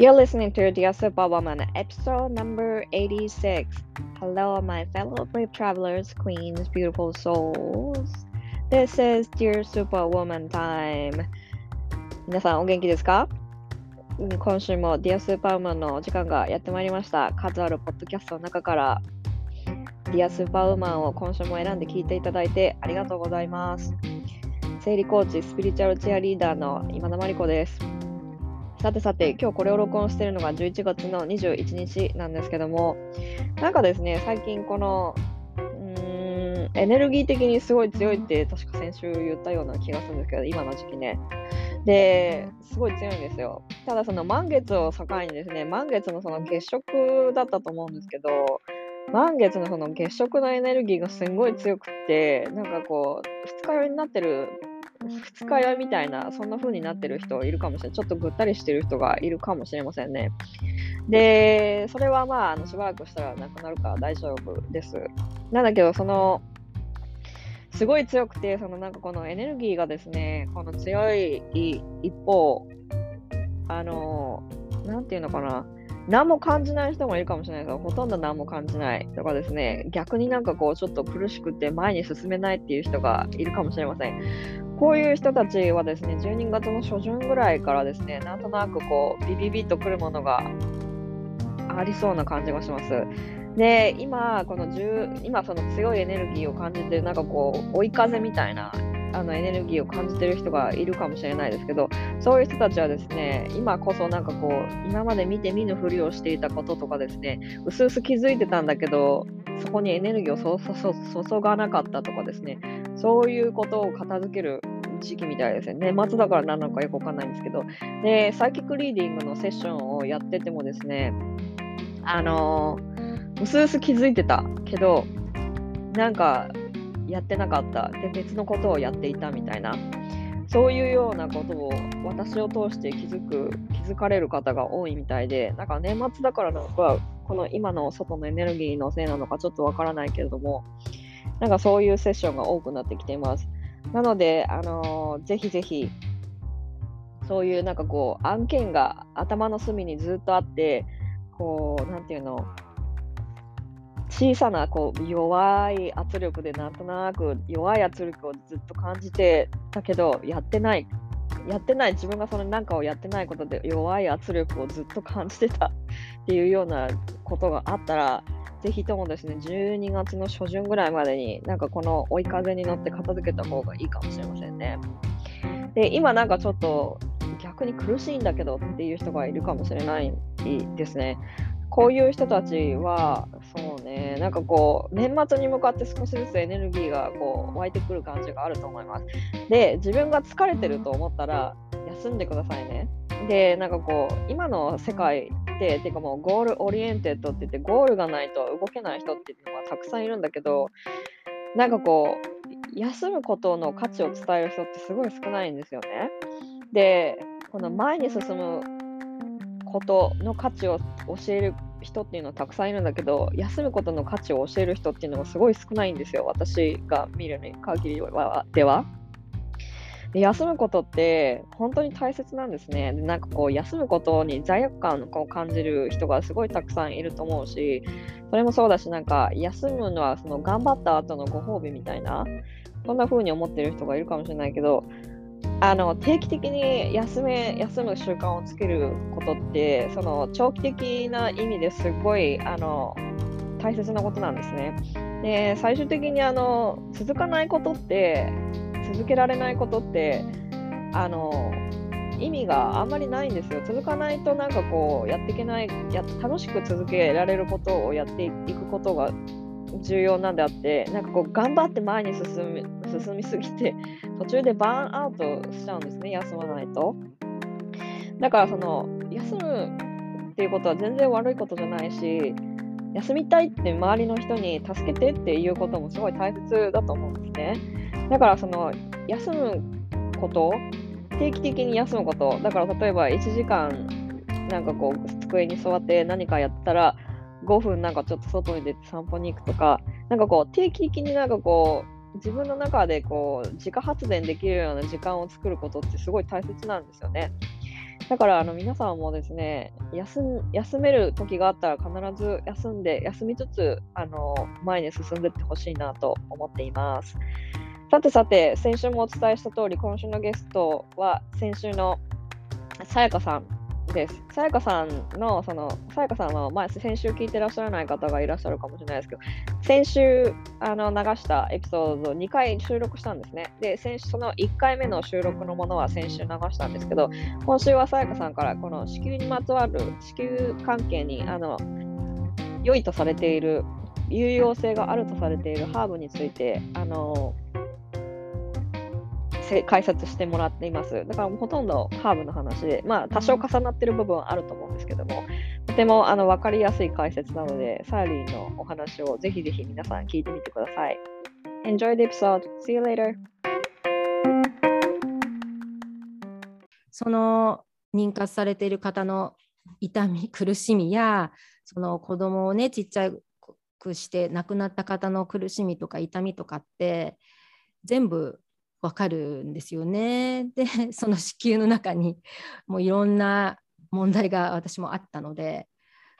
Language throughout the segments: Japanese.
You're listening to Dear Superwoman, episode number 86. Hello, my fellow brave travelers, queens, beautiful souls. This is Dear Superwoman time. 皆さんお元気ですか今週も Dear Superwoman のお時間がやってまいりました。数あるポッドキャストの中から Dear Superwoman を今週も選んで聞いていただいてありがとうございます。生理コーチ、スピリチュアルチェアリーダーの今田真理子です。さてさて、今日これを録音しているのが11月の21日なんですけども、なんかですね、最近この、うーん、エネルギー的にすごい強いって、確か先週言ったような気がするんですけど、今の時期ね。で、すごい強いんですよ。ただ、その満月を境にですね、満月のその月食だったと思うんですけど、満月のその月食のエネルギーがすんごい強くって、なんかこう、二日酔いになってる二日酔いみたいな、そんな風になってる人いるかもしれない。ちょっとぐったりしてる人がいるかもしれませんね。で、それはまあ、あのしばらくしたらなくなるから大丈夫です。なんだけど、その、すごい強くて、そのなんかこのエネルギーがですね、この強い一方、あの、なんていうのかな、何も感じない人もいるかもしれないけど、ほとんど何も感じないとかですね、逆になんかこう、ちょっと苦しくて前に進めないっていう人がいるかもしれません。こういう人たちはですね、12月の初旬ぐらいからですね、なんとなくこう、ビビビッとくるものがありそうな感じがします。で、今、この10今その強いエネルギーを感じて、なんかこう、追い風みたいなあのエネルギーを感じてる人がいるかもしれないですけど、そういう人たちはですね、今こそなんかこう、今まで見て見ぬふりをしていたこととかですね、うすうす気づいてたんだけど、そこにエネルギーを注がなかったとかですね、そういうことを片付ける時期みたいですね。年末だから何なのかよくわかんないんですけど、で、サイキックリーディングのセッションをやっててもですね、あのうすうす気づいてたけど、なんかやってなかった。で、別のことをやっていたみたいな。そういうようなことを私を通して気づく、気づかれる方が多いみたいで、なんか年末だからなのか、この今の外のエネルギーのせいなのかちょっとわからないけれども、なんかそういうセッションが多くなってきています。なので、あのーぜひぜひ、そういうなんかこう、案件が頭の隅にずっとあって、こう、なんていうの、小さなこう弱い圧力でなんとなく弱い圧力をずっと感じてたけど、やってない。やってない自分がその何かをやってないことで弱い圧力をずっと感じてたっていうようなことがあったら、ぜひともですね、12月の初旬ぐらいまでに、なんかこの追い風に乗って片付けた方がいいかもしれませんね。で、今なんかちょっと逆に苦しいんだけどっていう人がいるかもしれないですね。こういう人たちは、そうね、なんかこう、年末に向かって少しずつエネルギーがこう湧いてくる感じがあると思います。で、自分が疲れてると思ったら、休んでくださいね。で、なんかこう、今の世界って、てかもう goal oriented って言って、ゴールがないと動けない人っていうのがたくさんいるんだけど、なんかこう、休むことの価値を伝える人ってすごい少ないんですよね。で、この前に進むことの価値を教える人っていうのはたくさんいるんだけど、休むことの価値を教える人っていうのがすごい少ないんですよ。私が見る限りはでは。で休むことって本当に大切なんですね。でなんかこう休むことに罪悪感を感じる人がすごいたくさんいると思うし、それもそうだし、なんか休むのはその頑張った後のご褒美みたいな、そんな風に思ってる人がいるかもしれないけど、あの定期的に休め休む習慣をつけることって、その長期的な意味ですごいあの大切なことなんですね。で、最終的にあの続かないことって、続けられないことって、あの意味があんまりないんですよ。続かないとなんかこうやっていけないや、楽しく続けられることをやっていくことが重要なんであって、なんかこう頑張って前に進み進みすぎて、途中でバーンアウトしちゃうんですね、休まないと。だからその休むっていうことは全然悪いことじゃないし、休みたいって周りの人に助けてっていうこともすごい大切だと思うんですね。だからその休むこと、定期的に休むこと、だから例えば1時間なんかこう机に座って何かやったら5分なんかちょっと外に出て散歩に行くとか、なんかこう定期的になんかこう自分の中でこう自家発電できるような時間を作ることってすごい大切なんですよね。だからあの皆さんもですね休休める時があったら必ず休んで休みつつあの前に進んでいってほしいなと思っていますさてさて先週もお伝えした通り今週のゲストは先週のさやかさんです。さやかさんの、その、さやかさんは、ま、先週聞いてらっしゃらない方がいらっしゃるかもしれないですけど、先週あの流したエピソードを2回収録したんですね。で、先週その1回目の収録のものは先週流したんですけど、今週はさやかさんから、この子宮にまつわる、子宮関係に、あの、良いとされている、有用性があるとされているハーブについて、あの、解説してもらっています。だからほとんどハーブの話で、まあ多少重なってる部分はあると思うんですけども、とてもあの分かりやすい解説なので、サーリーのお話をぜひぜひ皆さん聞いてみてください。Enjoy the episode. See you later. その妊活されている方の痛み、苦しみや、その子供をね、ちっちゃくして亡くなった方の苦しみとか痛みとかって、全部わかるんですよね。で その子宮の中にもういろんな問題が私もあったので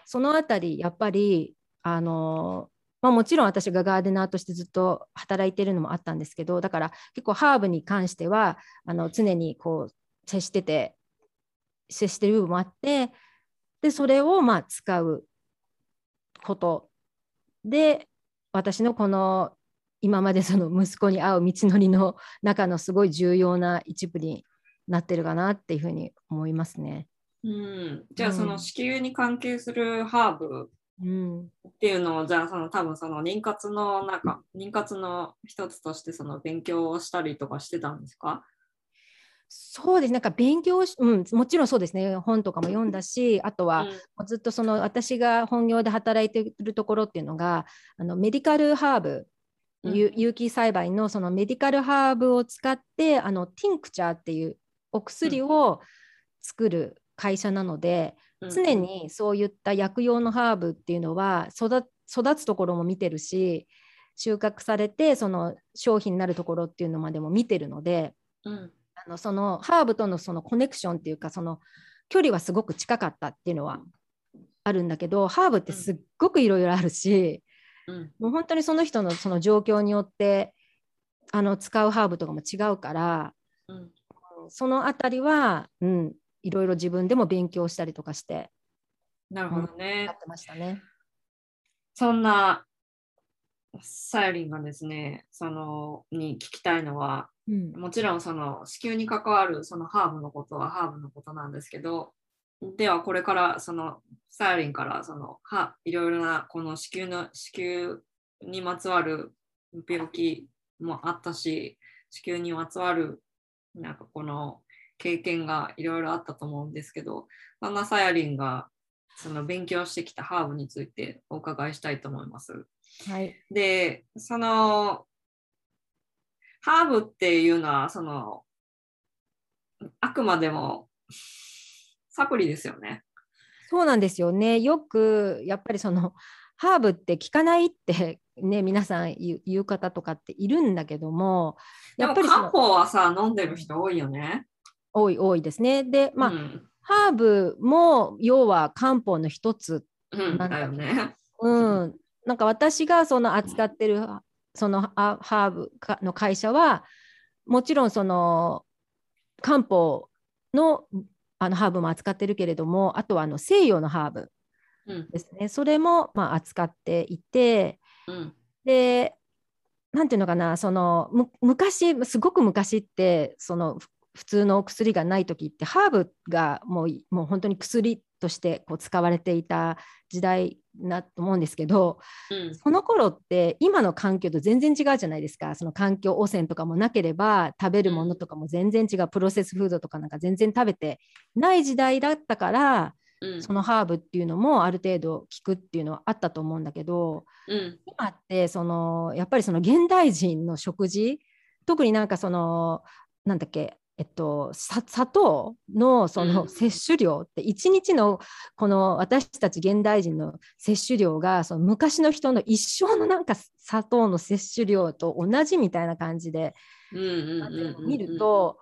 そのあたりやっぱりあの、まあ、もちろん私がガーデナーとしてずっと働いてるのもあったんですけどだから結構ハーブに関してはあの常にこう接してて接してる部分もあってでそれをまあ使うことで私のこの今までその息子に会う道のりの中のすごい重要な一部になってるかなっていうふうに思いますね。うん、じゃあその子宮に関係するハーブっていうのを、じゃあその多分その妊活の中妊活の一つとしてその勉強をしたりとかしてたんですか？そうです、なんか勉強し、うん、もちろんそうですね、本とかも読んだし、あとは、うん、ずっとその私が本業で働いているところっていうのが、あのメディカルハーブ有機栽培のそのメディカルハーブを使ってあのティンクチャーっていうお薬を作る会社なので、うん、常にそういった薬用のハーブっていうのは育つところも見てるし収穫されてその商品になるところっていうのまでも見てるので、うん、あのそのハーブとのそのコネクションっていうかその距離はすごく近かったっていうのはあるんだけどハーブってすっごくいろいろあるし、うん、もう本当にその人のその状況によってあの使うハーブとかも違うから、うん、そのあたりは、うん、いろいろ自分でも勉強したりとかして。なるほどね。やってましたね。そんなさゆりんがですね、そのに聞きたいのは、うん、もちろんその子宮に関わるそのハーブのことはハーブのことなんですけど、ではこれからそのサーリンからそのはいろいろなこの子宮の子宮にまつわる病気もあったし子宮にまつわるなんかこの経験がいろいろあったと思うんですけどそんなサヤリンがその勉強してきたハーブについてお伺いしたいと思います。はい、でそのハーブっていうのはそのあくまでもサプリですよね。そうなんですよね。よくやっぱりそのハーブって効かないってね皆さん言う方とかっているんだけどもやっぱり漢方はさ飲んでる人多いよね。多い多いですね。でまあ、うん、ハーブも要は漢方の一つなんだ,、よね。うん、なんか私がその扱ってるそのハーブの会社はもちろんその漢方のあのハーブも扱ってるけれどもあとはあの西洋のハーブですね、うん、それもまあ扱っていて、うん、でなんていうのかなその昔すごく昔ってその普通の薬がない時ってハーブがもうもう本当に薬としてこう使われていた時代なと思うんですけど、うん、その頃って今の環境と全然違うじゃないですか。その環境汚染とかもなければ食べるものとかも全然違う、プロセスフードとかなんか全然食べてない時代だったから、うん、そのハーブっていうのもある程度効くっていうのはあったと思うんだけど、うん、今ってそのやっぱりその現代人の食事特になんかそのなんだっけえっと、砂糖のその摂取量って1日のこの私たち現代人の摂取量がその昔の人の一生のなんか砂糖の摂取量と同じみたいな感じで見ると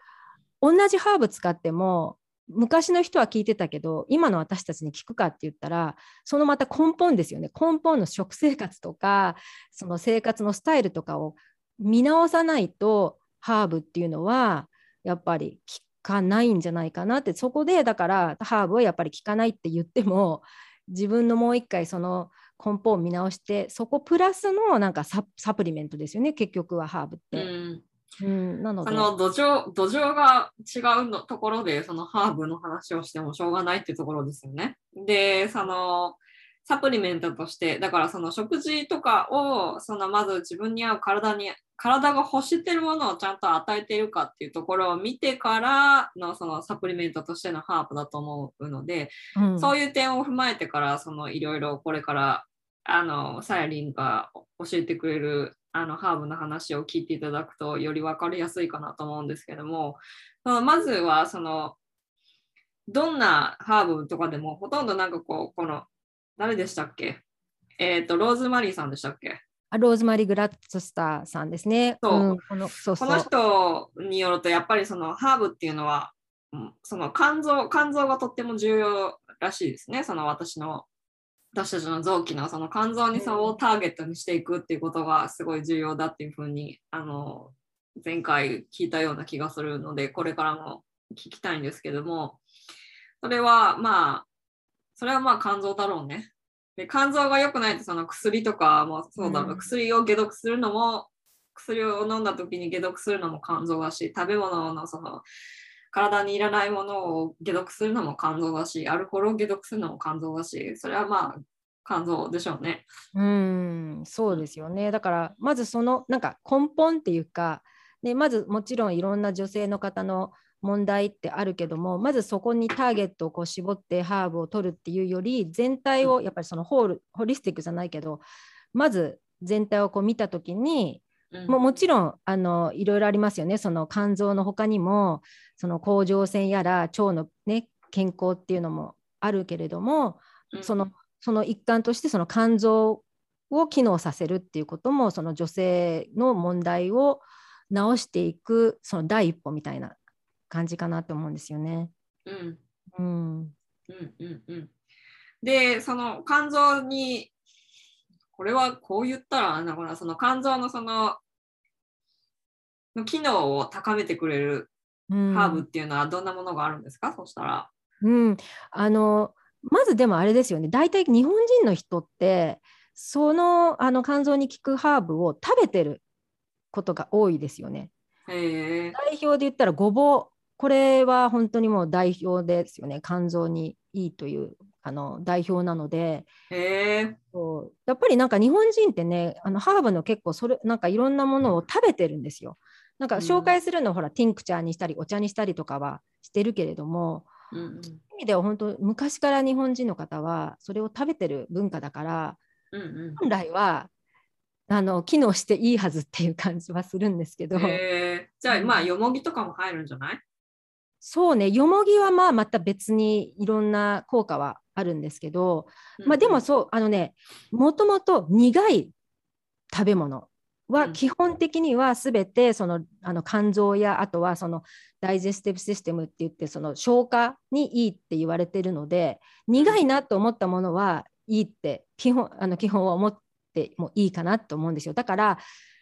同じハーブ使っても昔の人は聞いてたけど今の私たちに聞くかって言ったらそのまた根本ですよね。根本の食生活とかその生活のスタイルとかを見直さないとハーブっていうのはやっぱり効かないんじゃないかなってそこでだからハーブはやっぱり効かないって言っても 自分のもう一回その根本を見直してそこプラスのなんかサプリメントですよね結局はハーブって。うんうん、なのでその土壌土壌が違うのところでそのハーブの話をしてもしょうがないっていうところですよね。でそのサプリメントとしてだからその食事とかをそのまず自分に合う体に体が欲してるものをちゃんと与えているかっていうところを見てからのそのサプリメントとしてのハーブだと思うので、うん、そういう点を踏まえてからそのいろいろこれからあのサヤリンが教えてくれるあのハーブの話を聞いていただくとより分かりやすいかなと思うんですけどもそのまずはそのどんなハーブとかでもほとんどなんかこうこの誰でしたっけ？えっ、ー、とローズマリーさんでしたっけ？ローズマリー・グラッツスターさんですね。そう。うん、このそうこの人によるとやっぱりそのハーブっていうのはその肝臓肝臓がとっても重要らしいですね。その私の私たちの臓器のその肝臓にそをターゲットにしていくっていうことがすごい重要だっていうふうにあの前回聞いたような気がするのでこれからも聞きたいんですけども。それはまあそれはまあ肝臓だろうね。で肝臓が良くないとその薬とかもそうだろう、うん、薬を解毒するのも薬を飲んだ時に解毒するのも肝臓だし食べ物のその体にいらないものを解毒するのも肝臓だし、アルコールを解毒するのも肝臓だし、それはまあ肝臓でしょうね。うんそうですよね。だからまずそのなんか根本っていうか、ね、まずもちろんいろんな女性の方の問題ってあるけどもまずそこにターゲットをこう絞ってハーブを取るっていうより全体をやっぱりそのホールホリスティックじゃないけどまず全体をこう見た時にももちろんあのいろいろありますよね。その肝臓の他にもその甲状腺やら腸の、ね、健康っていうのもあるけれども、うん、そのその一環としてその肝臓を機能させるっていうこともその女性の問題を直していくその第一歩みたいな感じかなと思うんですよね。うん、うん、うんうんうん。でその肝臓にこれはこう言ったらななその肝臓のそのの機能を高めてくれるハーブっていうのはどんなものがあるんですか、うん、そしたら。うん、あのまずでもあれですよね。大体日本人の人ってそのあの肝臓に効くハーブを食べてることが多いですよね。代表で言ったらごぼうこれは本当にもう代表ですよね。肝臓にいいというあの代表なので。そう。やっぱりなんか日本人ってねあのハーブの結構それなんかいろんなものを食べてるんですよ。なんか紹介するの、うん、ほらティンクチャーにしたりお茶にしたりとかはしてるけれども、うんうん、意味では本当昔から日本人の方はそれを食べてる文化だから、うんうん、本来はあの機能していいはずっていう感じはするんですけど。じゃあまあよもぎとかも入るんじゃない？そうねよもぎはまあまた別にいろんな効果はあるんですけど、まあ、でもそうあのねもともと苦い食べ物は基本的には全てそのあの肝臓やあとはそのダイジェスティブシステムって言ってその消化にいいって言われてるので苦いなと思ったものはいいって基本あの基本は思ってもいいかなと思うんですよ。だから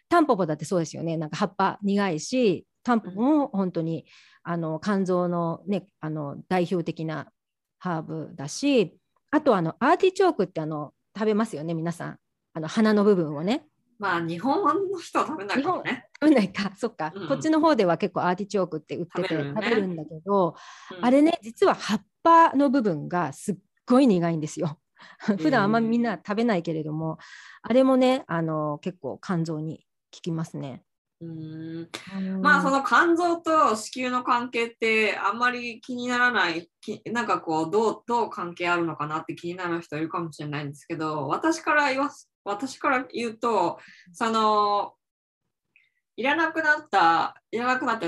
タンポポだってそうですよね。なんか葉っぱ苦いしタンポポも本当にあの肝臓の,、ね、あの代表的なハーブだしあとあのアーティチョークってあの食べますよね皆さん。あの花の部分をね。まあ日本の人は食べないかね。食べないか。そっか、うん、こっちの方では結構アーティチョークって売ってて食べる,、んだけど、うん、あれね実は葉っぱの部分がすっごい苦いんですよ。普段あんまみんな食べないけれども、あれもねあの結構肝臓に効きますね。うん。まあその肝臓と子宮の関係ってあんまり気にならないなんかこうどうどう関係あるのかなって気になる人いるかもしれないんですけど私から言わ私から言うとそのいらなくなったいらなくなった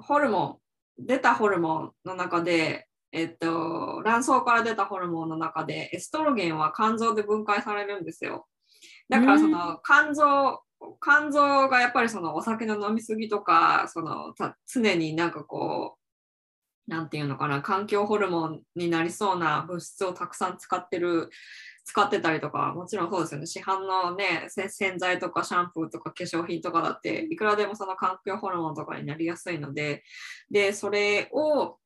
ホルモン出たホルモンの中でえっと卵巣から出たホルモンの中でエストロゲンは肝臓で分解されるんですよ。だからその肝臓肝臓がやっぱりそのお酒の飲みすぎとかその常になんかこなんていうのかな、環境ホルモンになりそうな物質をたくさん使ってる、使ってたりとか、もちろんそうですよね、市販のね、洗剤とかシャンプーとか化粧品とかだって、いくらでもその環境ホルモンとかになりやすいので、で、それを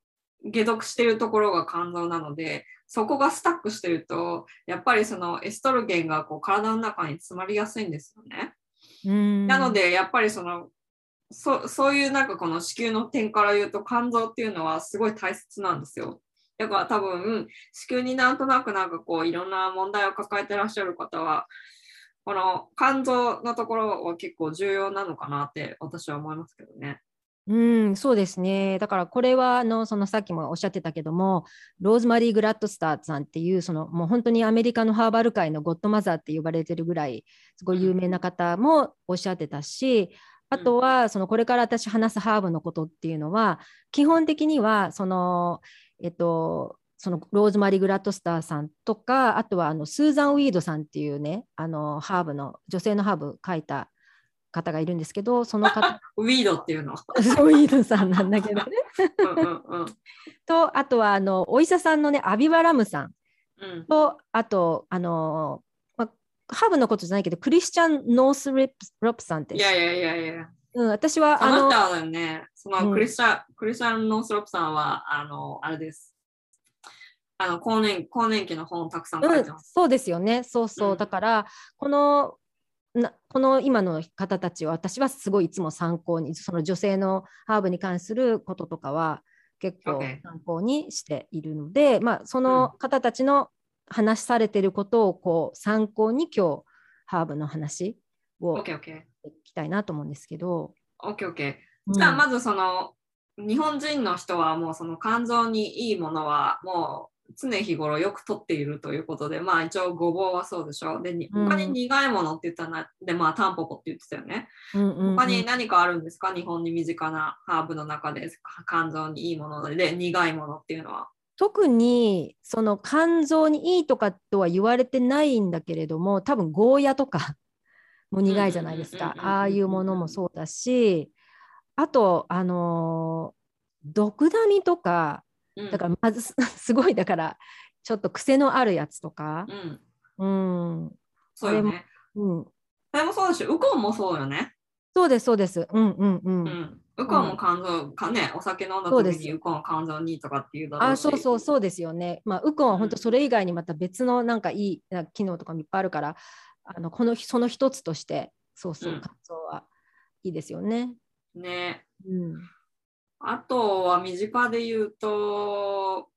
解毒してるところが肝臓なので、そこがスタックしてると、やっぱりそのエストロゲンがこう体の中に詰まりやすいんですよね。なので、やっぱりそのそそういうなんかこの子宮の点から言うと肝臓っていうのはすごい大切なんですよ。だから多分子宮になんとなくなんかこういろんな問題を抱えてらっしゃる方はこの肝臓のところは結構重要なのかなって私は思いますけどね。うん、そうですね。だからこれはあのそのさっきもおっしゃってたけども、ローズマリー・グラッドスターさんっていうそのもう本当にアメリカのハーバル界のゴッドマザーって呼ばれてるぐらいすごい有名な方もおっしゃってたし、あとはそのこれから私話すハーブのことっていうのは基本的にはそのえっとそのローズマリー・グラッドスターさんとかあとはあのスーザン・ウィードさんっていうねあのハーブの女性のハーブ書いた方がいるんですけどその方ウィードっていうの ウィードさんなんだけどね とあとはあのお医者さんのねアビバラムさんと、うん、あとあのハーブのことじゃないけど、クリスチャン・ノースロップさんって。いやいやいやいや。うん、私はあの。あなたね、そのクリスチャン、うん、クリスチャン・ノースロップさんは、あの、あれです。あの更年更年期の本をたくさん書いてます、うん、そうですよね。そうそう。うん、だから、このなこの今の方たちは私はすごいいつも参考にその女性のハーブに関することとかは結構参考にしているので.まあ、その方たちの話されてることをこう参考に今日ハーブの話を聞きたいなと思うんですけど。OKOK。じゃあまずその、日本人の人はもうその肝臓にいいものはもう常日頃よく取っているということで、まあ一応ごぼうはそうでしょ。で、他に苦いものって言ったら、で、まあタンポポって言ってたよね。他に何かあるんですか？日本に身近なハーブの中で肝臓にいいもので苦いものっていうのは？特にその肝臓にいいとかとは言われてないんだけれども多分ゴーヤとか も苦いじゃないですかああいうものもそうだしあとあの毒ダミとかだからまずすごいだからちょっと癖のあるやつとか、うん、うん、そうよね。うん、れもそうだし、ウコンもそうよね。そうです、そうです。うんうんうん。うんウコンも肝臓、かね、お酒飲んだ時にウコン肝臓にとかっていうだろうあ、そうそうそうですよね。まあ、ウコンは本当それ以外にまた別のなんかいい機能とかもいっぱいあるから、あのこのその一つとして、そうそう、肝臓はいいですよね。ね。うん、あとは身近で言うと、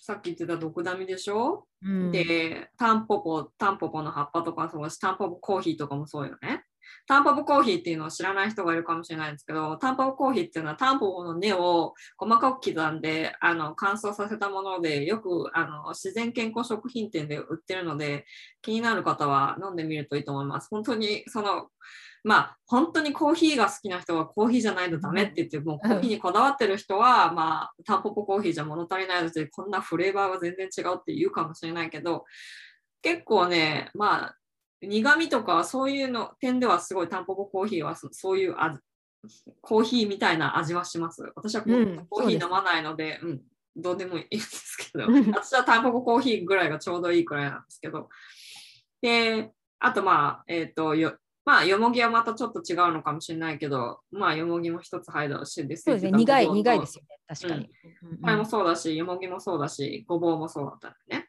さっき言ってた毒ダミでしょ、うん、で、タンポポ、タンポポの葉っぱとかそうし、タンポポコーヒーとかもそうよね。タンポポコーヒーっていうのを知らない人がいるかもしれないんですけど、タンポポコーヒーっていうのはタンポポの根を細かく刻んであの乾燥させたもので、よくあの自然健康食品店で売ってるので、気になる方は飲んでみるといいと思います。本当にそのまあ、本当にコーヒーが好きな人はコーヒーじゃないとダメって言って、もうコーヒーにこだわってる人は、まあ、タンポポコーヒーじゃ物足りないので、こんなフレーバーは全然違うって言うかもしれないけど、結構ね、まあ、苦味とかそういうの点ではすごいタンポポコーヒーはそういう味コーヒーみたいな味はします。私はコーヒー飲まないので、うん、どうでもいいんですけど、私はタンポポコーヒーぐらいがちょうどいいくらいなんですけど。で、あとまあ、えっ、ー、と、よまあ、よもぎはまたちょっと違うのかもしれないけど、まあ、よもぎも一つ入るしですそうですね、苦い、苦いですよね、確かに。これもそうだし、よもぎもそうだし、ごぼうもそうだったね。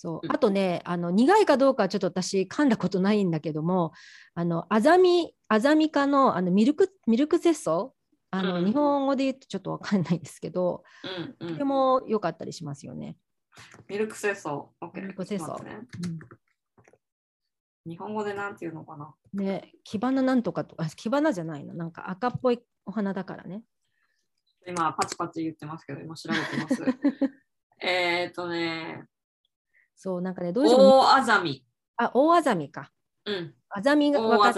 そう。あとねあの苦いかどうかはちょっと私噛んだことないんだけどもあのアザミアザミ科のあのミルクミルクゼッソあの、うん、日本語で言うとちょっとわかんないんですけど、うんうん、これも良かったりしますよね。ミルクセソ、ミルクセソ、ね。うん、日本語でなんていうのかな？ね、キバナなんとかとか、キバナじゃないの、なんか赤っぽいお花だからね。今、パチパチ言ってますけど、今調べてます。えっとね、そう、なんかね、どうしても。大あざみ。あ、大あざみか。うん。あざみが分かっ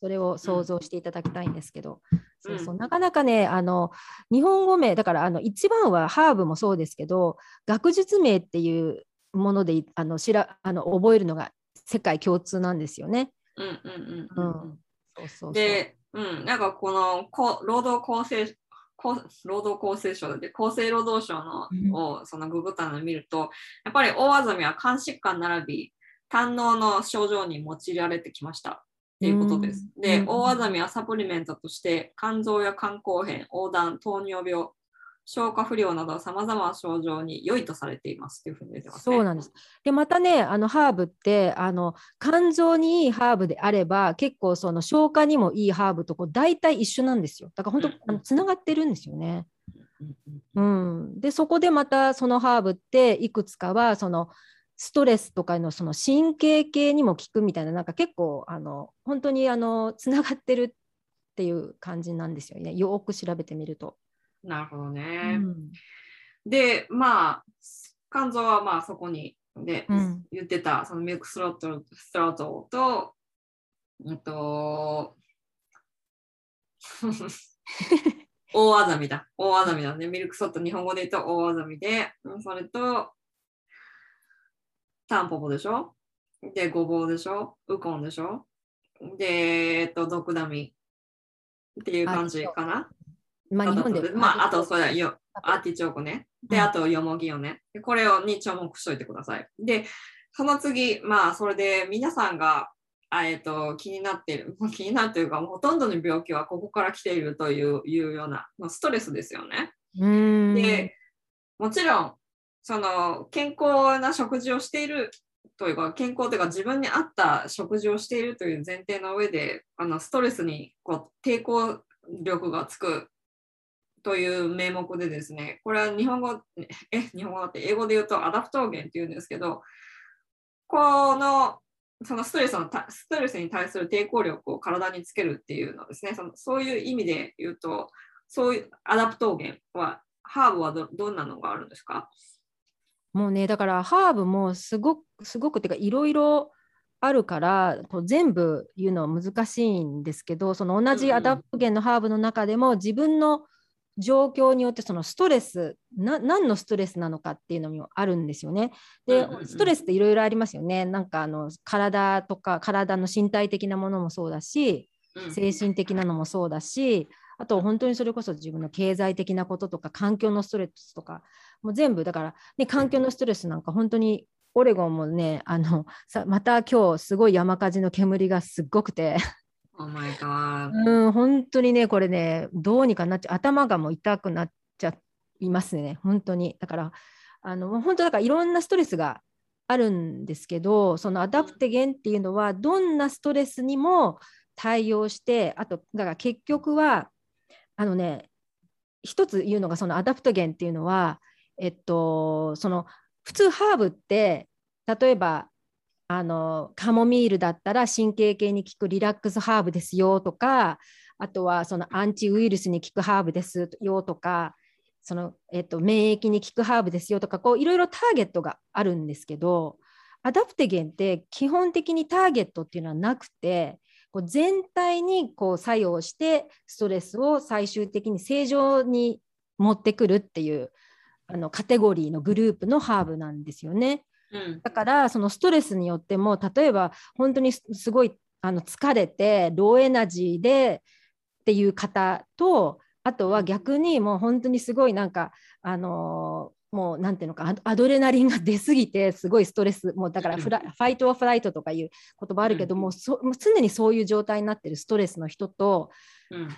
それを想像していただきたいんですけど、うん、そうそうなかなかねあの日本語名だからあの一番はハーブもそうですけど学術名っていうものであのしらあの覚えるのが世界共通なんですよね。で、うん、なんかこのこ労働構成労働厚生省で厚生労働省のをそのググったのを見ると、やっぱり大あざみは肝疾患並び胆のの症状に用いられてきました。っていうことです。で、大あざみはサプリメントとして肝臓や肝硬変、横断、糖尿病、消化不良などさまざまな症状に良いとされていますというふうに出てます、ね、そうなんです。でまたねあのハーブってあの肝臓にいいハーブであれば結構その消化にもいいハーブとこう大体一緒なんですよ。だから本当、つながってるんですよね。うん、でそこでまたそのハーブっていくつかはそのストレスとかのその神経系にも効くみたいななんか結構あの本当にあのつながってるっていう感じなんですよねよく調べてみると。なるほどね。うん、で、まあ、肝臓はまあそこにで、うん、言ってたそのミルクスロットストロートと、えっと、大あざみだ。大あざみだね。ミルクソット、日本語で言うと大あざみで、それと、タンポポでしょ？で、ごぼうでしょ？ウコンでしょ？で、えっと、ドクダミっていう感じかな。まあ、日本で。まあ、あと、それよ、アーティチョークね。で、あと、よもぎをね。これをに注目しといてください。で、その次、まあ、それで皆さんが、えっと、気になっている、気になるというか、ほとんどの病気はここから来ているといういうような、ストレスですよね。で、もちろん、その健康な食事をしているというか健康というか自分に合った食事をしているという前提の上であのストレスにこう抵抗力がつくという名目でですね、これは日本語、え、日本語だって英語で言うと adaptogen っていうんですけど、このそのストレスのストレスに対する抵抗力を体につけるっていうのですね、そのそういう意味で言うと、そういうアダプトゲンは、ハーブはどどんなのがあるんですか？もうね、だからハーブもすごく、すごくてか、いろいろあるからこう全部言うのは難しいんですけどその同じアダプトゲンのハーブの中でも自分の状況によってそのストレスな何のストレスなのかっていうのもあるんですよね。でストレスっていろいろありますよね。なんかあの体とか体の身体的なものもそうだし精神的なのもそうだしあと本当にそれこそ自分の経済的なこととか環境のストレスとかもう全部だから、ね、環境のストレスなんか本当にオレゴンもねあのさまた今日すごい山火事の煙がすっごくて Oh my god. うん、本当にね、これね、どうにかなっちゃ、頭がもう痛くなっちゃいますね、本当に。だから、あの本当だからいろんなストレスがあるんですけど、そのアダプテゲンっていうのは、どんなストレスにも対応して、あと、だから結局は、あのね、一つ言うのが、そのアダプトゲンっていうのは、えっと、その普通ハーブって、例えばあのカモミールだったら神経系に効くリラックスハーブですよとかあとはそのアンチウイルスに効くハーブですよとかその、えっと、免疫に効くハーブですよとかこういろいろターゲットがあるんですけどアダプテゲンって基本的にターゲットっていうのはなくてこう全体にこう作用してストレスを最終的に正常に持ってくるっていうあのカテゴリーのグループのハーブなんですよね。だからそのストレスによっても例えば本当にすごいあの疲れてローエナジーでっていう方とあとは逆にもう本当にすごいなんかあのー、もうなんていうのかアドレナリンが出すぎてすごいストレスもうだからフラ、ファイト・オフライトとかいう言葉あるけども、そ常にそういう状態になってるストレスの人と、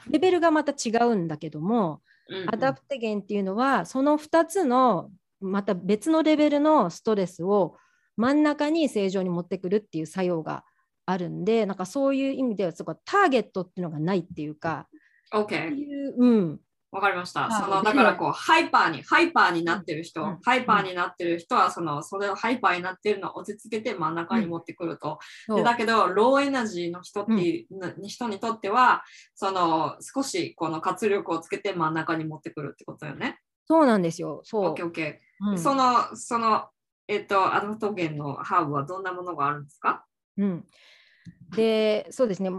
レベルがまた違うんだけども、アダプテゲンっていうのはその2つのまた別のレベルのストレスを真ん中に正常に持ってくるっていう作用があるんでなんかそういう意味ではそこターゲットっていうのがないっていうか。OK。うん、わかりました。そのだからこうハイパーにハイパーになってる人、うん、ハイパーになってる人はそのそれをハイパーになってるのを落ち着けて真ん中に持ってくると。うん、でだけど low energy の人っていう、うん、人にとってはその少しこの活力をつけて真ん中に持ってくるってことよね。そうなんですよ。そう。OK OK。うん、その、その、えっと、アダプトゲンのハーブはどんなものがあるんですか、うん、で、そうですね。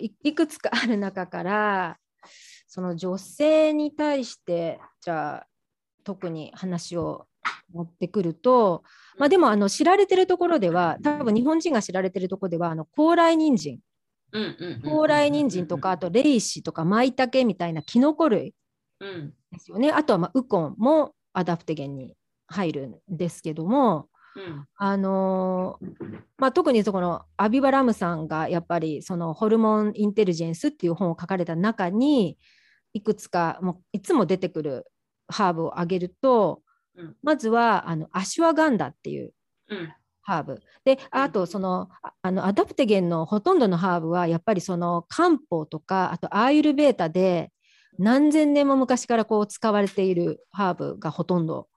い、いくつかある中から、その女性に対して、じゃあ、特に話を持ってくると、まあ、でもあの知られてるところでは、多分日本人が知られてるところでは、あの高麗人参、高麗人参とか、あとレイシとかマイタケみたいなキノコ類ですよね。うん、あとは、まあ、ウコンもアダプテゲンに入るんですけども、うん、あのまあ、特にそこのアビバラムさんがやっぱりそのホルモンインテリジェンスっていう本を書かれた中にいくつかもういつも出てくるハーブを挙げると、うん、まずはあのアシュワガンダっていうハーブ、であとそのあのアダプテゲンのほとんどのハーブはやっぱりその漢方とかあとアーユルベータで何千年も昔からこう使われているハーブがほとんど。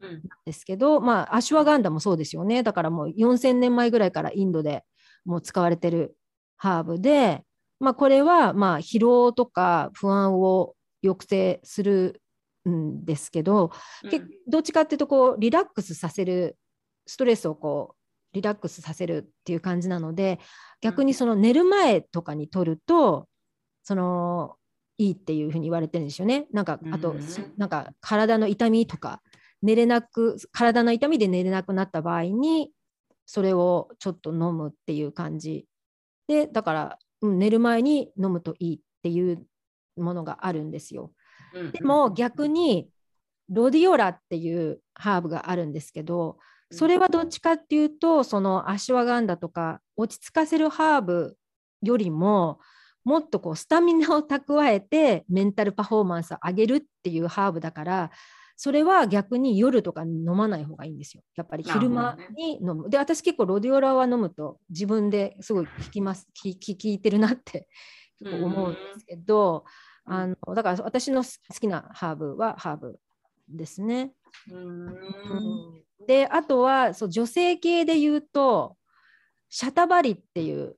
なんですけど、うん、まあアシュワガンダもそうですよね。だからもう4000年前ぐらいからインドでもう使われてるハーブで、まあ、これはまあ疲労とか不安を抑制するんですけど、うん、どっちかっていうとこうリラックスさせるストレスをこうリラックスさせるっていう感じなので逆にその寝る前とかに取るとそのいいっていうふうに言われてるんですよね。なんかあと、うん、なんか体の痛みとか寝れなく体の痛みで寝れなくなった場合にそれをちょっと飲むっていう感じでだから、うん、寝る前に飲むといいっていうものがあるんですよ。うん、でも逆にロディオラっていうハーブがあるんですけどそれはどっちかっていうとそのアシュワガンダとか落ち着かせるハーブよりももっとこうスタミナを蓄えてメンタルパフォーマンスを上げるっていうハーブだからそれは逆に夜とかに飲まない方がいいんですよ。やっぱり昼間に飲む。ね、で私結構ロディオラは飲むと自分ですごい聞きます聞聞いてるなって思うんですけど、あのだから私の好きなハーブはハーブですね。うんであとはそう女性系で言うとシャタバリっていう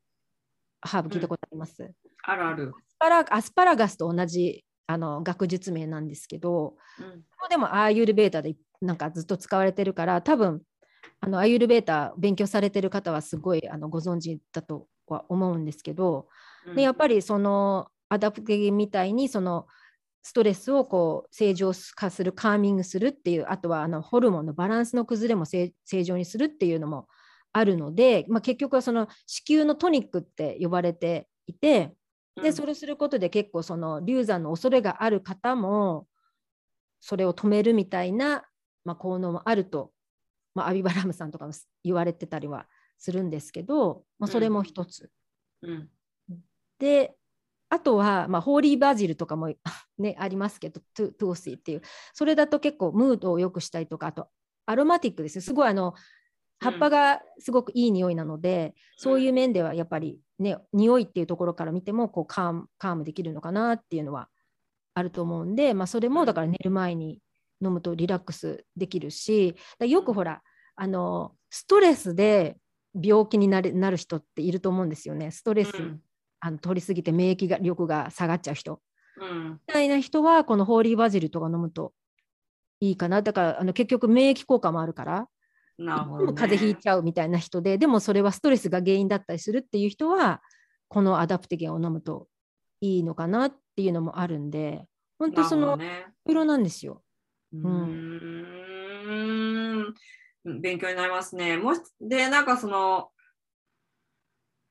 ハーブ聞いたことあります、うん、あるある。アスパラアスパラガスと同じあの学術名なんですけど、うん、でもアーユルベータでなんかずっと使われてるから多分あのアーユルベータ勉強されてる方はすごいあのご存知だとは思うんですけど、うん、でやっぱりそのアダプテゲみたいにそのストレスをこう正常化するカーミングするっていうあとはあのホルモンのバランスの崩れも正常にするっていうのもあるので、まあ、結局はその子宮のトニックって呼ばれていてでそれをすることで結構その流産の恐れがある方もそれを止めるみたいな、まあ、効能もあると、まあ、アビバラムさんとかも言われてたりはするんですけど、まあ、それも一つ。うん、であとは、まあ、ホーリーバジルとかも ね、ありますけど、トゥトゥーシーっていう、それだと結構ムードを良くしたりとか、あと aromatic ですね、すごいあの葉っぱがすごくいい匂いなので、うん、そういう面ではやっぱりね、匂いっていうところから見てもこう calm calm できるのかなっていうのはあると思うんで、まあ、それもだから寝る前に飲むとリラックスできるし、よくほら、あのストレスで病気になるなる人っていると思うんですよね。ストレス、うん、あの取りすぎて免疫力が下がっちゃう人、うん、みたいな人はこのホーリーバジルとか飲むといいかな。だからあの結局免疫効果もあるからなるほど、ね、風邪ひいちゃうみたいな人ででもそれはストレスが原因だったりするっていう人はこのアダプテゲンを飲むといいのかなっていうのもあるんで本当その、ね、いろなんですよ。うん。勉強になりますね。もしでなんかその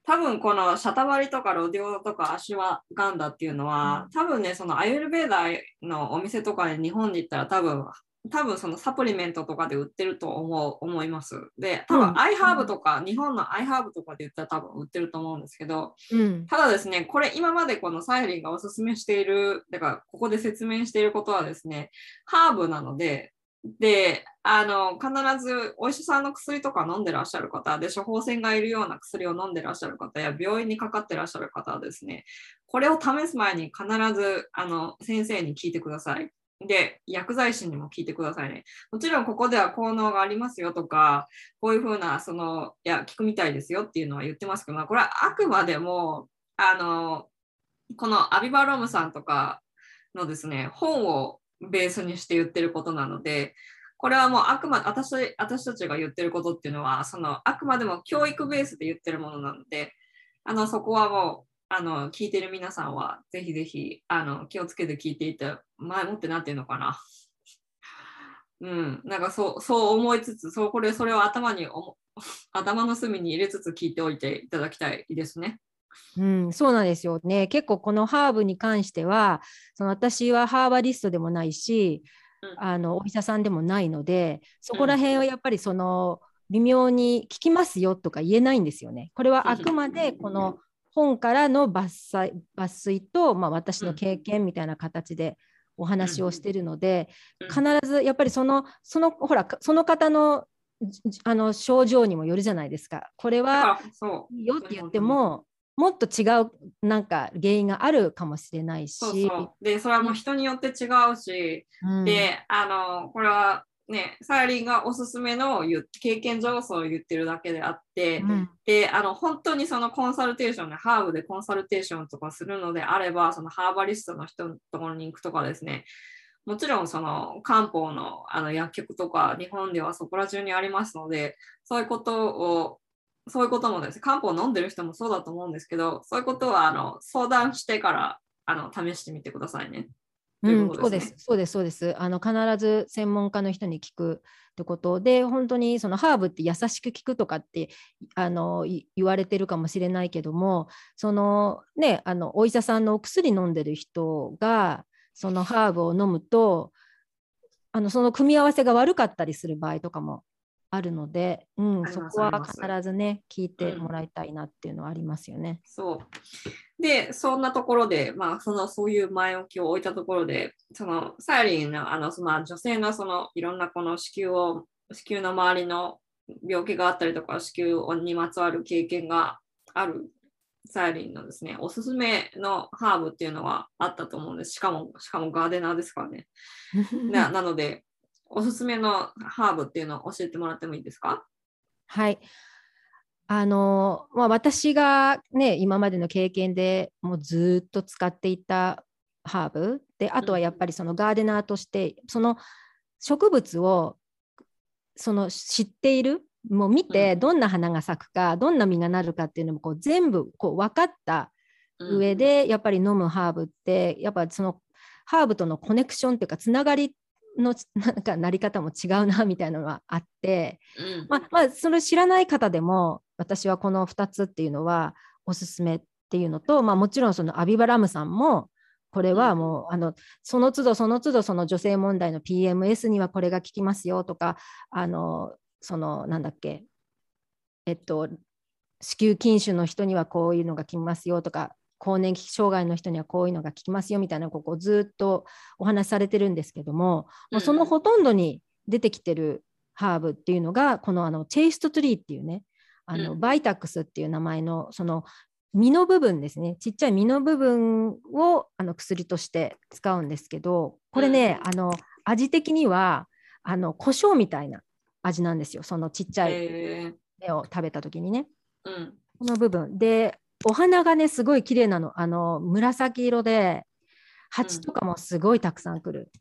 多分このシャタバリとかロディオとかアシュワガンダっていうのは、多分ね、そのアユルベーダーのお店とかで日本に行ったら多分、多分そのサプリメントとかで売ってると思う思います。で、多分アイハーブとか、うん、日本のアイハーブとかで言ったら多分売ってると思うんですけど、うん、ただですね、これ今までこのサイリンがおすすめしている、だからここで説明していることはですね、ハーブなので、で、あの、必ずお医者さんの薬とか飲んでらっしゃる方で、処方箋がいるような薬を飲んでらっしゃる方や、病院にかかってらっしゃる方はですね、これを試す前に必ず、あの、先生に聞いてください。で、薬剤師にも聞いてくださいね。もちろんここでは効能がありますよとか、こういうふうな、その、いや、聞くみたいですよっていうのは言ってますけど、まあ、これはあくまでも、あの、このアビバロムさんとかのですね、本をベースにして言ってることなので、これはもうあくまで私私たちが言ってることっていうのは、そのあくまでも教育ベースで言ってるものなので、あのそこはもうあの聞いてる皆さんはぜひぜひあの気をつけて聞いていて、前もって何て言うのかな。うん、なんかそうそう思いつつ、そうこれそれを頭に 頭の隅に入れつつ聞いておいていただきたいですね。うん、そうなんですよね。結構このハーブに関しては、その私はハーバリストでもないし、うん、あのお医者さんでもないので、そこら辺はやっぱりその微妙に聞きますよとか言えないんですよね。これはあくまでこの本からの抜粋抜粋と、まあ、私の経験みたいな形でお話をしてるので、必ずやっぱりそのそのほらその方のあの症状にもよるじゃないですか。これはよって言ってももっと違うなんか原因があるかもしれないし。そうそう。でそれはもう人によって違うし、うん、であのこれはね、サーリンがおすすめの経験上手を言ってるだけであって、うん、であの本当にそのコンサルテーションでハーブでコンサルテーションとかするのであればそのハーバリストの人のところに行くとかですねもちろんその漢方のあの薬局とか日本ではそこら中にありますのでそういうことをそういうこともですね漢方を飲んでる人もそうだと思うんですけどそういうことはあの相談してからあの試してみてくださいね。うん、そうです、そうです、そうです。あの必ず専門家の人に聞くってことで、本当にそのハーブって優しく聞くとかってあの言われてるかもしれないけども、そのね、あのお医者さんのお薬飲んでる人がそのハーブを飲むと、あのその組み合わせが悪かったりする場合とかもあるので、うん、そこは必ずね聞いてもらいたいなっていうのはありますよね。うん、そう。でそんなところで、まあ、そのそういう前置きを置いたところでそのサイリンのあの、まあ、女性のそのいろんなこの子宮を子宮の周りの病気があったりとか子宮にまつわる経験があるサイリンのですねおすすめのハーブっていうのはあったと思うんです。しかもしかもガーデナーですからね。ななのでおすすめのハーブっていうのを教えてもらってもいいですか？はい。あのまあ、私が、ね、今までの経験でもうずっと使っていたハーブ。であとはやっぱりそのガーデナーとしてその植物をその知っているもう見てどんな花が咲くか、どんな実がなるかっていうのもこう全部こう分かった上でやっぱり飲むハーブってやっぱそのハーブとのコネクションっていうかつながりの なんかなり方も違うなみたいなのはあって、うん、まあ、まあ、それ知らない方でも私はこの2つっていうのはおすすめっていうのと、まあ、もちろんそのアビバラムさんもこれはもう、うん、あのその都度その都度その女性問題の PMS にはこれが効きますよとかあのそのなんだっけえっと子宮筋腫の人にはこういうのが効きますよとか更年期障害の人にはこういうのが効きますよみたいなここずっとお話しされてるんですけども、もうそのほとんどに出てきてるハーブっていうのがこのあのチェイストトリーっていうねあの、バイタックスっていう名前のその実の部分ですね。ちっちゃい実の部分をあの薬として使うんですけどこれね、あの味的にはあの胡椒みたいな味なんですよ。そのちっちゃい芽を食べた時にね、うん、この部分。でお花がねすごい綺麗なの。あの紫色で蜂とかもすごいたくさん来る。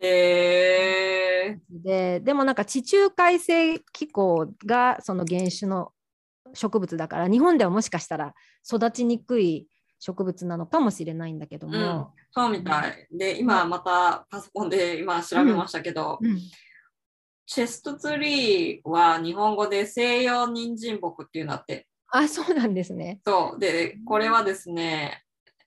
うん、へででもなんか地中海性気候がその原種の植物だから日本ではもしかしたら育ちにくい植物なのかもしれないんだけども、うん、そうみたい。で今またパソコンで今調べましたけど、うん、チェストツリーは日本語で西洋人参木っていうのあってあ、そうなんですね。そう。で、これはですね、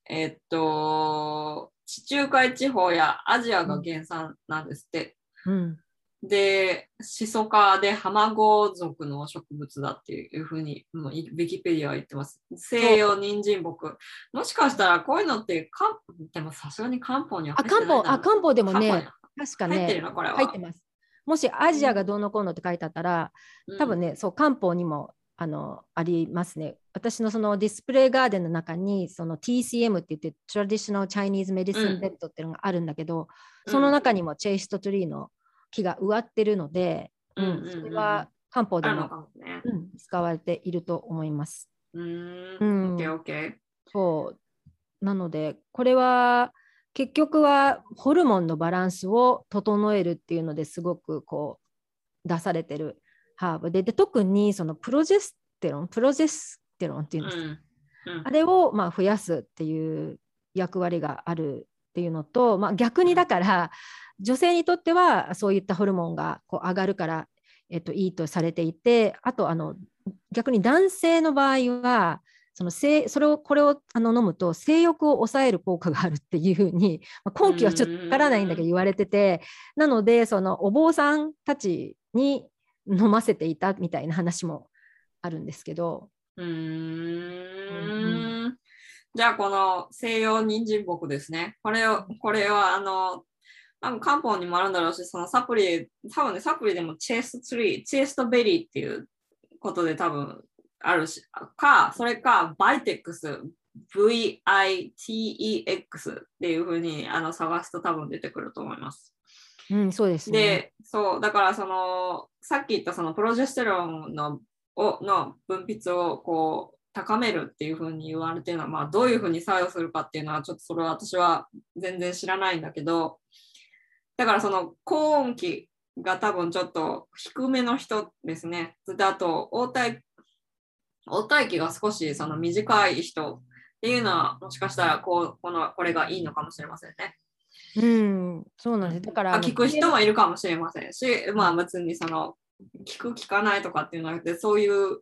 えっと、地中海地方やアジアが原産なんですって。うん、で、シソ科でハマゴ属の植物だっていうふうに、もうウィキペディアは言ってます。西洋人参木。もしかしたらこういうのってか、でもさすがに漢方には入ってないあ、漢方、あ、漢方でもね、確かね、入ってるのこれは。入ってます。もしアジアがどうのこうのって書いてあったら、うん、多分ね、そう、漢方にもあのありますね。私のそのディスプレイガーデンの中にその TCM って言って Traditional Chinese Medicine Bed っていうのがあるんだけど、うん、その中にもチェイストトリーの木が植わってるので、うん、うん、それは漢方でも、ね、うん、使われていると思います。うん、OK OK。そうなのでこれは結局はホルモンのバランスを整えるっていうのですごくこう出されてるハーブ。でで特にそのプロジェステロンプロジェステロンっていうんですか、うん。うん、あれをまあ増やすっていう役割があるっていうのと、まあ、逆にだから女性にとってはそういったホルモンがこう上がるから、えっと、いいとされていてあとあの逆に男性の場合はその性それをこれをあの飲むと性欲を抑える効果があるっていうふうに、まあ、根拠はちょっとわからないんだけど言われててなのでそのお坊さんたちに飲ませていたみたいな話もあるんですけど。うんうんじゃあこの西洋人参木ですね。これをこれはあの多分漢方にもあるんだろうし、そのサプリ、多分ね、サプリでもチェストツリー、チェストベリーっていうことで多分あるし、か、それか、バイテックス、VITEX っていうふうにあの探すと多分出てくると思います。うん、そうですね。で、そう、だからその、さっき言ったそのプロジェステロンのをの分泌をこう高めるっていうふうに言われてるのは、まあ、どういうふうに作用するかっていうのは、ちょっとそれは私は全然知らないんだけど、だからその高音期が多分ちょっと低めの人ですね。で、あと、応体、応体期が少しその短い人っていうのは、もしかしたらこうこのこれがいいのかもしれませんね。うん、そうなんです。だから、聞く人もいるかもしれませんし、まあ別にその、聞く聞かないとかっていうのはそういう、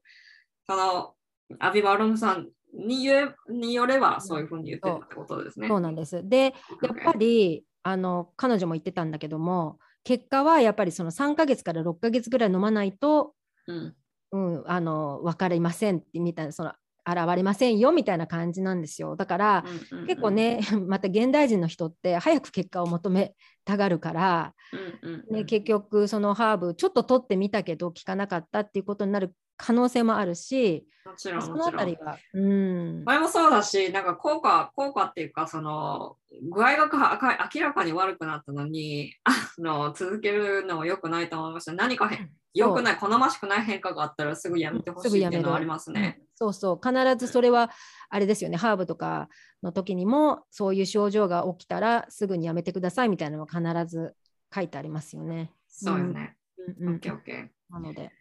その、アビバロムさんにによればそういうふうに言ってるってことですね。そうなんです。で、やっぱり、あの彼女も言ってたんだけども結果はやっぱりその3ヶ月から6ヶ月ぐらい飲まないと、うんうん、あの分かりませんってみたいなその現れませんよみたいな感じなんですよ。だから、うんうんうん、結構ね また現代人の人って早く結果を求めたがるから、うんうんうん、ね、結局そのハーブちょっと取ってみたけど効かなかったっていうことになる可能性もあるし、もちろんそのあたりは。うん。前もそうだし、なんか効果、効果っていうか、その、具合が明らかに悪くなったのに、あの続けるのも良くないと思いました。何か良くない、好ましくない変化があったらすぐやめてほしいっていうのはありますね。そうそう、必ずそれは、あれですよね、ハーブとかの時にも、そういう症状が起きたらすぐにやめてくださいみたいなのは必ず書いてありますよね。そうよね。うん、うん、OK、なので。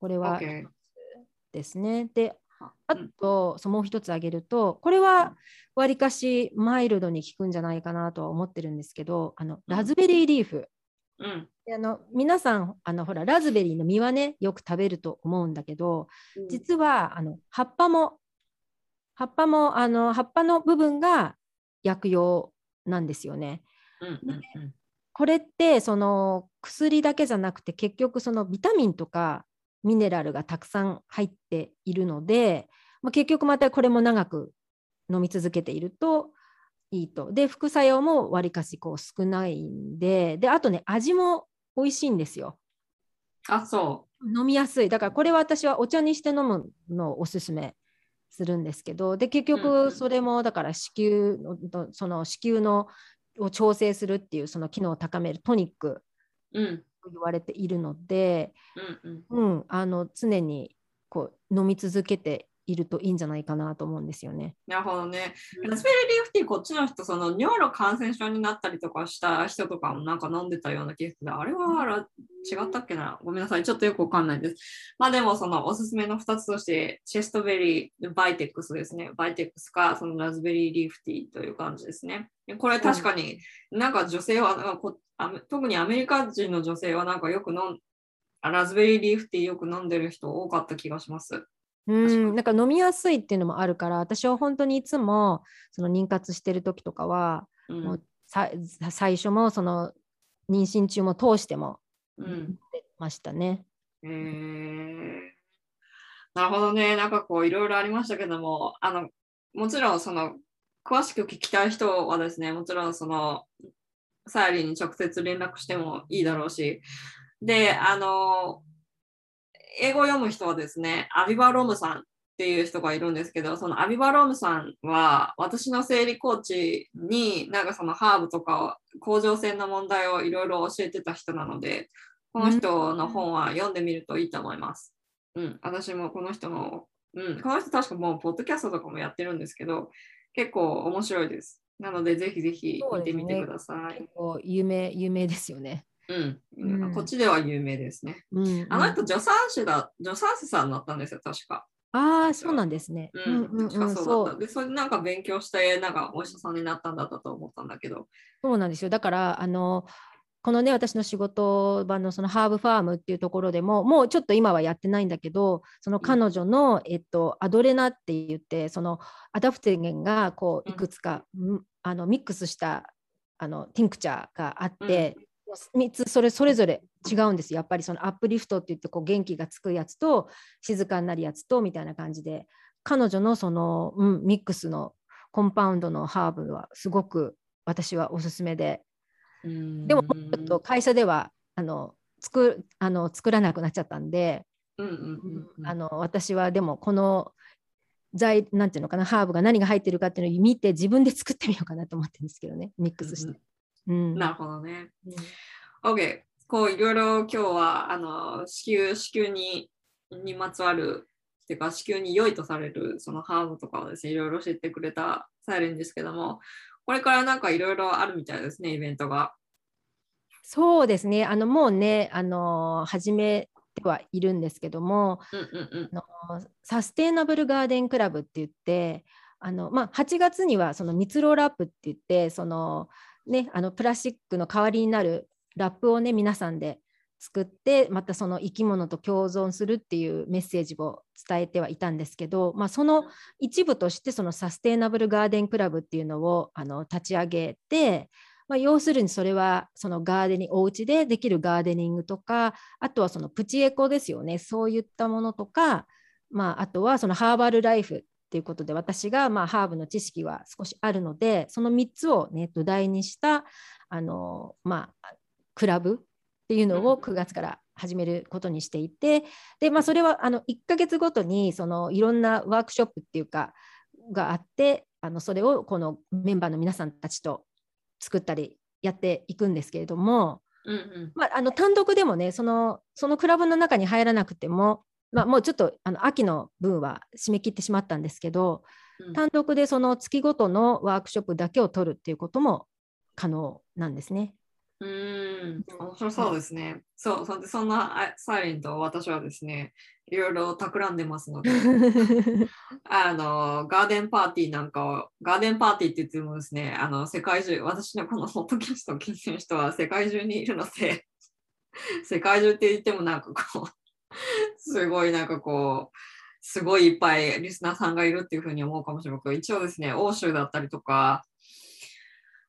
これはですね。で、あと、そのもう一つ挙げると、これはわりかしマイルドに効くんじゃないかなとは思ってるんですけど、あのラズベリーリーフ。うん、であの皆さんあのほらラズベリーの実はねよく食べると思うんだけど、実はあの葉っぱも葉っぱもあの葉っぱの部分が薬用なんですよね。うんうんうん、これってその薬だけじゃなくて結局そのビタミンとかミネラルがたくさん入っているので、まあ、結局またこれも長く飲み続けているといいと。で副作用もわりかしこう少ないんでであとね味も美味しいんですよ。あそう飲みやすいだからこれは私はお茶にして飲むのをおすすめするんですけどで結局それもだから子宮のその子宮のを調整するっていうその機能を高めるトニックと言われているので、うんうん、うん、あの常にこう飲み続けているといいんじゃないかなと思うんですよね。なるほどね。 raspberry leaf tea、こっちの人、その尿路感染症になったりとかした人とかもなんか飲んでたようなケースで、あれは違ったっけなごめんなさい。ちょっとよくわかんないです。まあでも、そのおすすめの2つとして、 chaste berry、 Vitex ですね。 Vitex か、その raspberry leaf tea という感じですね。これ確かになんか女性はこ特にアメリカ人の女性はなんかよく飲んラズベリーリーフティーよく飲んでる人多かった気がします。うんなんか飲みやすいっていうのもあるから私は本当にいつもその妊活してる時とかは、うん、もう最初もその妊娠中も通しても飲んでましたね。うん、えー、なるほどね。なんかこういろいろありましたけどもあのもちろんその詳しく聞きたい人はですねもちろんそのサヤリーに直接連絡してもいいだろうし。であの英語を読む人はですね、アビバロムさんっていう人がいるんですけど、そのアビバロムさんは私の生理コーチになんかそのハーブとか甲状腺の問題をいろいろ教えてた人なので、この人の本は読んでみるといいと思います。うん、私もこの人の、うん、この人確かもうポッドキャストとかもやってるんですけど、結構面白いです。なのでぜひぜひ見てみてください。ね、結構有名有名ですよね。うん、うん、こっちでは有名ですね。うん、あの人、助産師だ、助産師さんだったんですよ、確か。ああ、そうなんですね。うん、確かそうだった。で、それでなんか勉強して、なんかお医者さんになったんだったと思ったんだけど。そうなんですよ。だから、あの、このね私の仕事場のその herb farm っていうところでももうちょっと今はやってないんだけどその彼女の、えっと、アドレナって言ってそのアダプトゲンがこういくつか、うん、あのミックスしたあの tincture があって、うん、3つそれそれぞれ違うんです。やっぱりその uplift って言ってこう元気がつくやつと静かになるやつとみたいな感じで彼女のその、うん、ミックスの compound のハーブはすごく私はおすすめで。でもちょっと会社ではあの作あの作らなくなっちゃったんで、あの私はでもこの材なんていうのかなハーブが何が入ってるかっていうのを見て自分で作ってみようかなと思ってるんですけどねミックスして。うん、なるほどね。うん、OK こういろいろ今日はあの子宮子宮ににまつわるっていうか子宮に良いとされるそのハーブとかをですねいろいろ知ってくれたサイレンですけどもこれからなんかいろいろあるみたいですね、イベントが。そうですね、あのもうね、あの始めてはいるんですけども、サステイナブルガーデンクラブって言って、あのまあ、8月にはその蜜ろラップって言って、そのね、あのプラスチックの代わりになるラップをね、皆さんで作ってまたその生き物と共存するっていうメッセージを伝えてはいたんですけど、まあ、その一部としてそのサステイナブルガーデンクラブっていうのをあの立ち上げて、まあ、要するにそれはそのガーデニングお家でできるガーデニングとかあとはそのプチエコですよね。そういったものとか、まあ、あとはそのハーバルライフっていうことで私がまあハーブの知識は少しあるのでその3つを、ね、土台にしたあの、まあ、クラブっていうのを9月から始めることにしていてで、まあ、それはあの1ヶ月ごとにそのいろんなワークショップっていうかがあってあのそれをこのメンバーの皆さんたちと作ったりやっていくんですけれども、うんうん、まあ、あの単独でもねそのそのクラブの中に入らなくても、まあ、もうちょっとあの秋の分は締め切ってしまったんですけど、うん、単独でその月ごとのワークショップだけを取るっていうことも可能なんですね。うん、面白そうですね。そう、そそんなサイレント私はですね、いろいろ企んでますので、あの、ガーデンパーティーなんかを、ガーデンパーティーって言ってもですね、あの、世界中、私のこのホットキャストを聞いてる人は世界中にいるので、世界中って言ってもなんかこう、すごいなんかこう、すごいいっぱいリスナーさんがいるっていうふうに思うかもしれないけど、一応ですね、欧州だったりとか、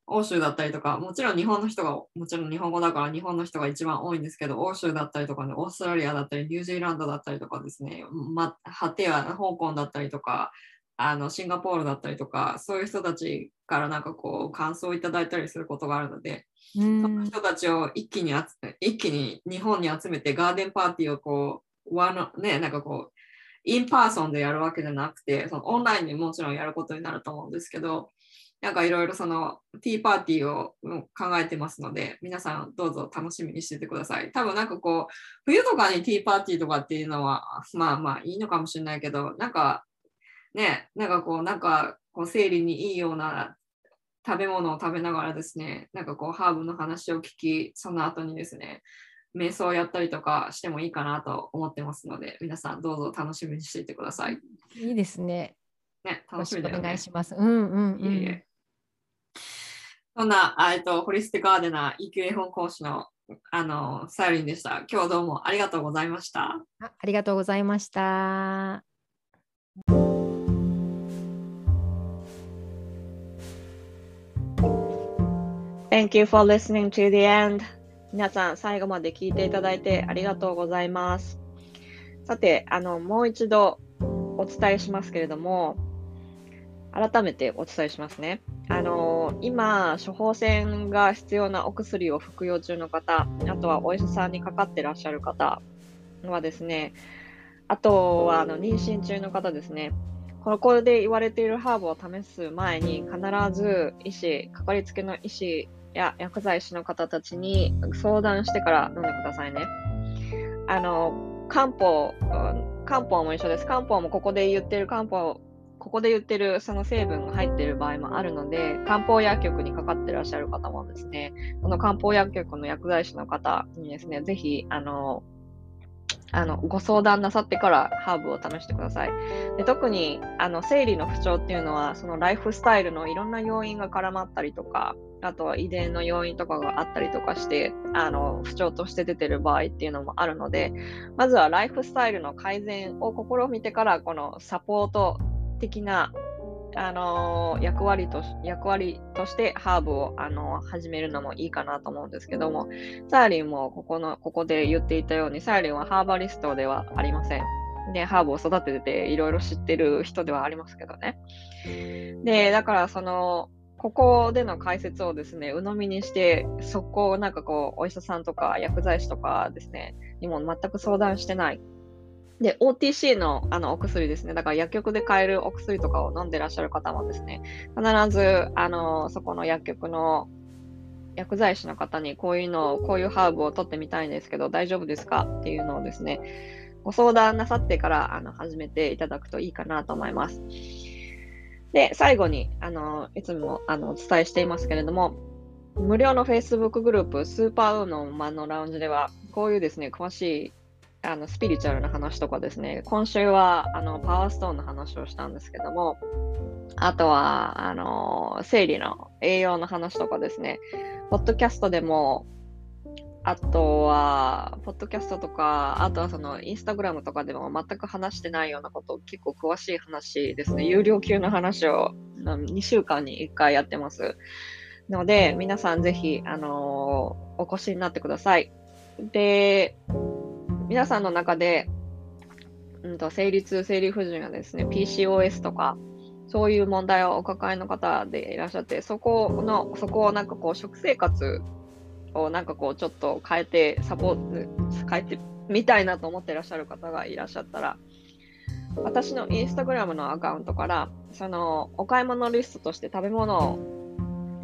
欧州だったりとか、もちろん日本の人が、もちろん日本語だから日本の人が一番多いんですけど、欧州だったりとかね、オーストラリアだったり、ニュージーランドだったりとかですね、ま、果ては香港だったりとか、あのシンガポールだったりとか、そういう人たちからなんかこう感想をいただいたりすることがあるので、その人たちを一気に一気に日本に集めてガーデンパーティーをこう、ワのね、なんかこう、 in person でやるわけじゃなくて、そのオンラインでもちろんやることになると思うんですけど、なんかいろいろそのティーパーティーを考えてますので、皆さんどうぞ楽しみにしててください。多分なんかこう、冬とかにティーパーティーとかっていうのは、まあまあいいのかもしれないけど、なんかね、なんかこう、なんかこう生理にいいような食べ物を食べながらですね、なんかこうハーブの話を聞き、その後にですね、瞑想をやったりとかしてもいいかなと思ってますので、皆さんどうぞ楽しみにしていてください。いいですね。ね、楽しみだよね。お願いします。うんうん、うん、いえいえそんな、えっと、ホリスティガーデナー EQ 絵本講師のあのサイリンでした。今日どうもありがとうございました。あありがとうございました。Thank you for listening to the end. 皆さん、最後まで聞いていただいてありがとうございます。さて、あの、もう一度お伝えしますけれども、改めてお伝えしますね。あの今、処方箋が必要なお薬を服用中の方、あとはお医者さんにかかってらっしゃる方はですね、あとはあの妊娠中の方ですね、ここで言われているハーブを試す前に必ず医師、かかりつけの医師や薬剤師の方たちに相談してから飲んでくださいね。あの漢方、漢方も一緒です。漢方もここで言ってる漢方ここで言ってるその成分が入ってる場合もあるので、漢方薬局にかかってらっしゃる方もですね、この漢方薬局の薬剤師の方にですね、ぜひ、あの、あのご相談なさってからハーブを試してください。で特にあの生理の不調っていうのはそのライフスタイルのいろんな要因が絡まったりとかあとは遺伝の要因とかがあったりとかしてあの不調として出てる場合っていうのもあるのでまずはライフスタイルの改善を試みてからこのサポート的なあの役割と役割としてハーブを、あの始めるのもいいかなと思うんですけども、サーリンもここのここで言っていたように、サーリンはハーバリストではありません。で、ハーブを育てていろいろ知ってる人ではありますけどね。で、だからその、ここでの解説をですね、鵜呑みにして、そこなんかこう、お医者さんとか薬剤師とかですね、にも全く相談してないで、OTC のあのお薬ですね、だから薬局で買えるお薬とかを飲んでらっしゃる方もですね、必ずあのそこの薬局の薬剤師の方にこういうのを、こういうハーブを取ってみたいんですけど、大丈夫ですかっていうのをですね、ご相談なさってからあの始めていただくといいかなと思います。で、最後に、あのいつもあのお伝えしていますけれども、無料の Facebook グループ、スーパーウーのマンのラウンジでは、こういうですね、詳しいあのスピリチュアルな話とかですね、今週はあのパワーストーンの話をしたんですけども、あとはあの生理の栄養の話とかですね、ポッドキャストでも、あとは、ポッドキャストとか、あとはそのインスタグラムとかでも全く話してないようなこと、結構詳しい話ですね、有料級の話を2週間に1回やってます。ので、皆さんぜひ、あの、お越しになってください。で、皆さんの中で、うんと、生理痛、生理不順やですね、PCOS とか、そういう問題をお抱えの方でいらっしゃって、そこの、そこをなんかこう、食生活をなんかこう、ちょっと変えて、サポート、変えてみたいなと思ってらっしゃる方がいらっしゃったら、私のインスタグラムのアカウントから、その、お買い物リストとして食べ物を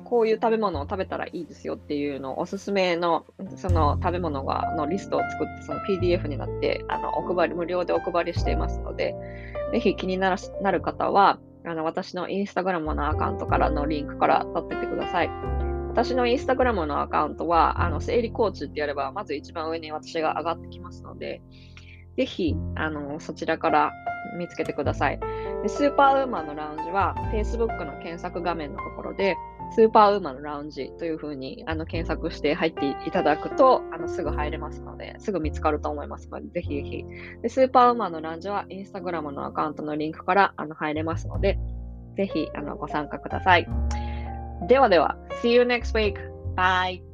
こういう食べ物を食べたらいいですよっていうのをおすすめのその食べ物がのリストを作ってその PDF になってあのお配り無料でお配りしていますのでぜひ気になる方はあの私のインスタグラムのアカウントからのリンクから取っててください。私のインスタグラムのアカウントは、あの、生理コーチってやれば、まず一番上に私が上がってきますので、ぜひ、あの、そちらから見つけてください。でスーパーウーマンのラウンジは、Facebook の検索画面のところで、スーパーウーマンのラウンジというふうにあの検索して入っていただくとあのすぐ入れますので、すぐ見つかると思いますので、ぜひぜひ。でスーパーウーマンのラウンジはインスタグラムのアカウントのリンクからあの入れますので、ぜひあのご参加ください。ではでは、See you next week! Bye!